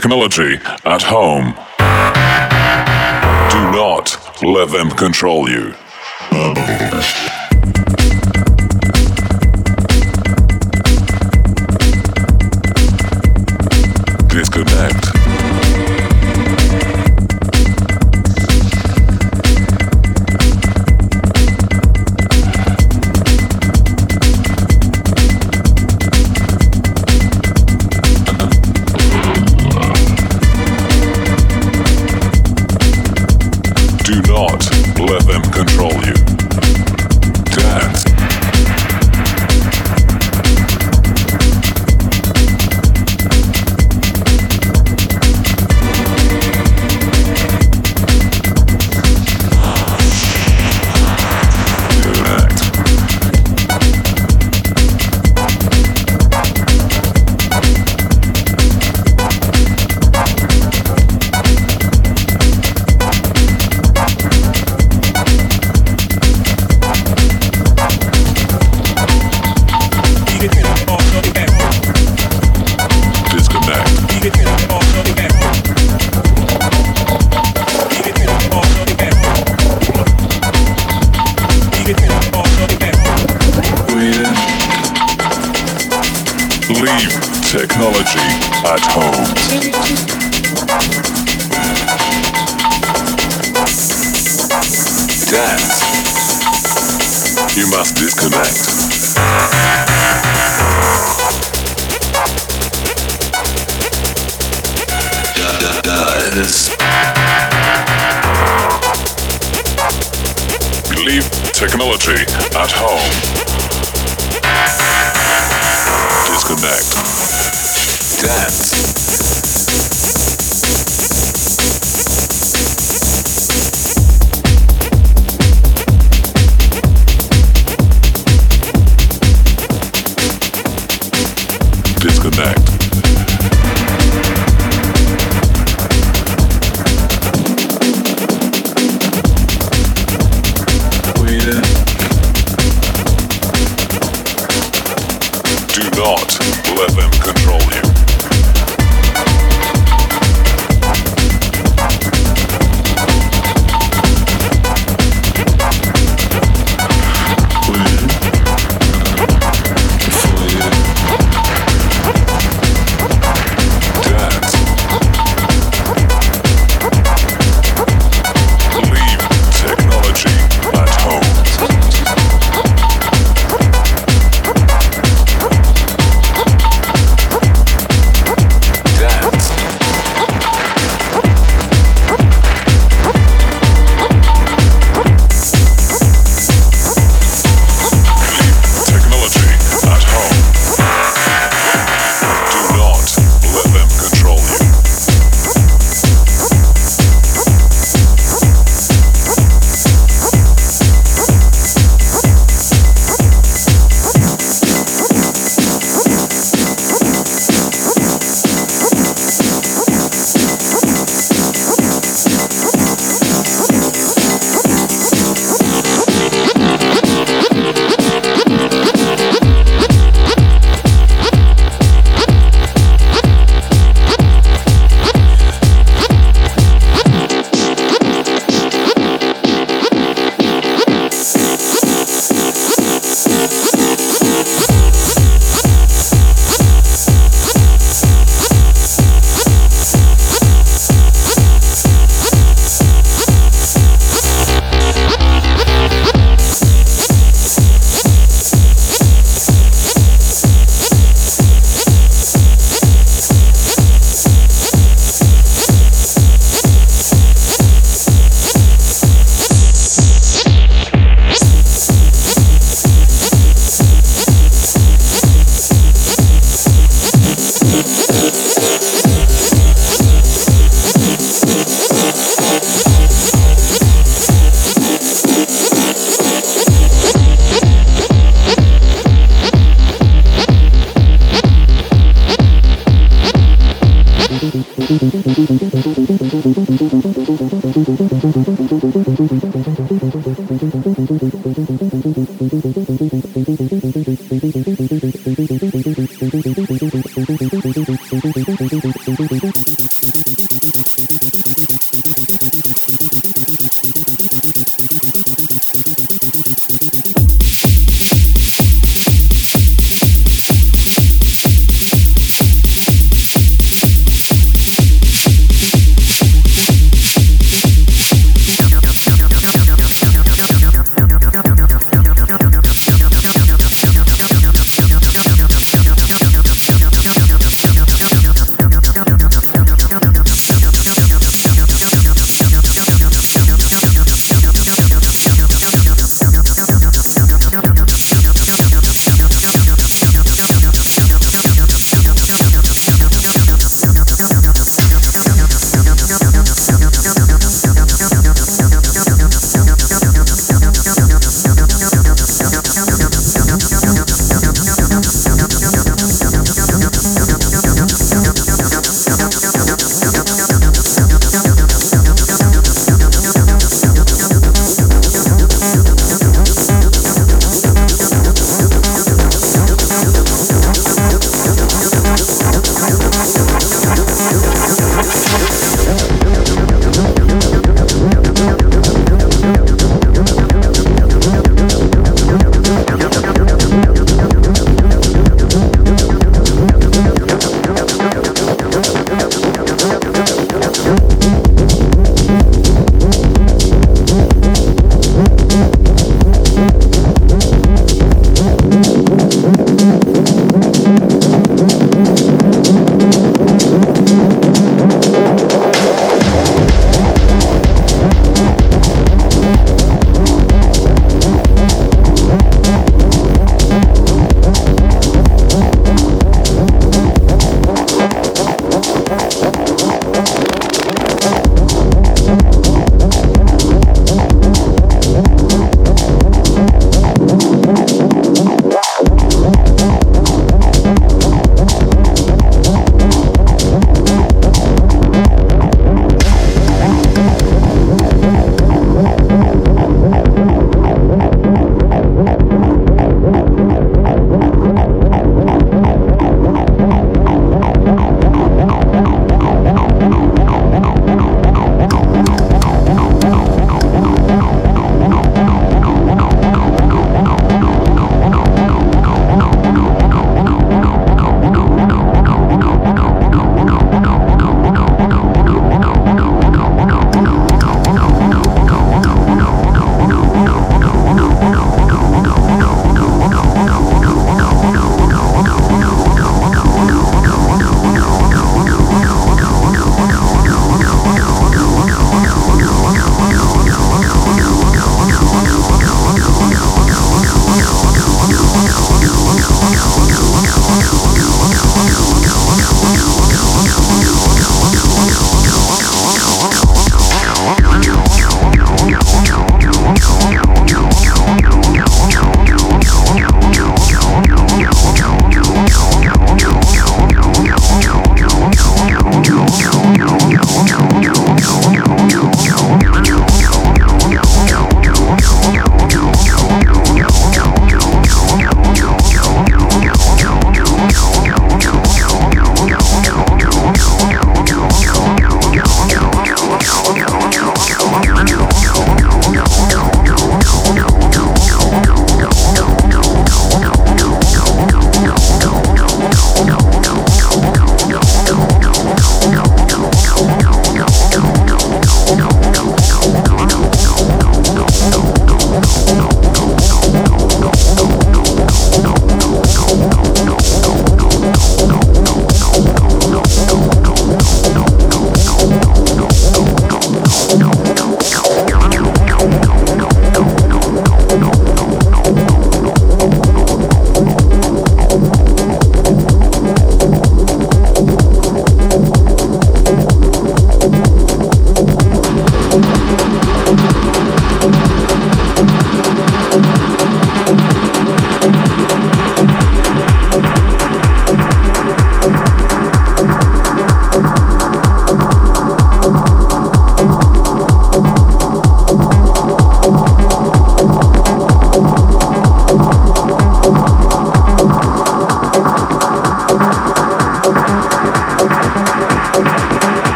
technology at home. Do not let them control you.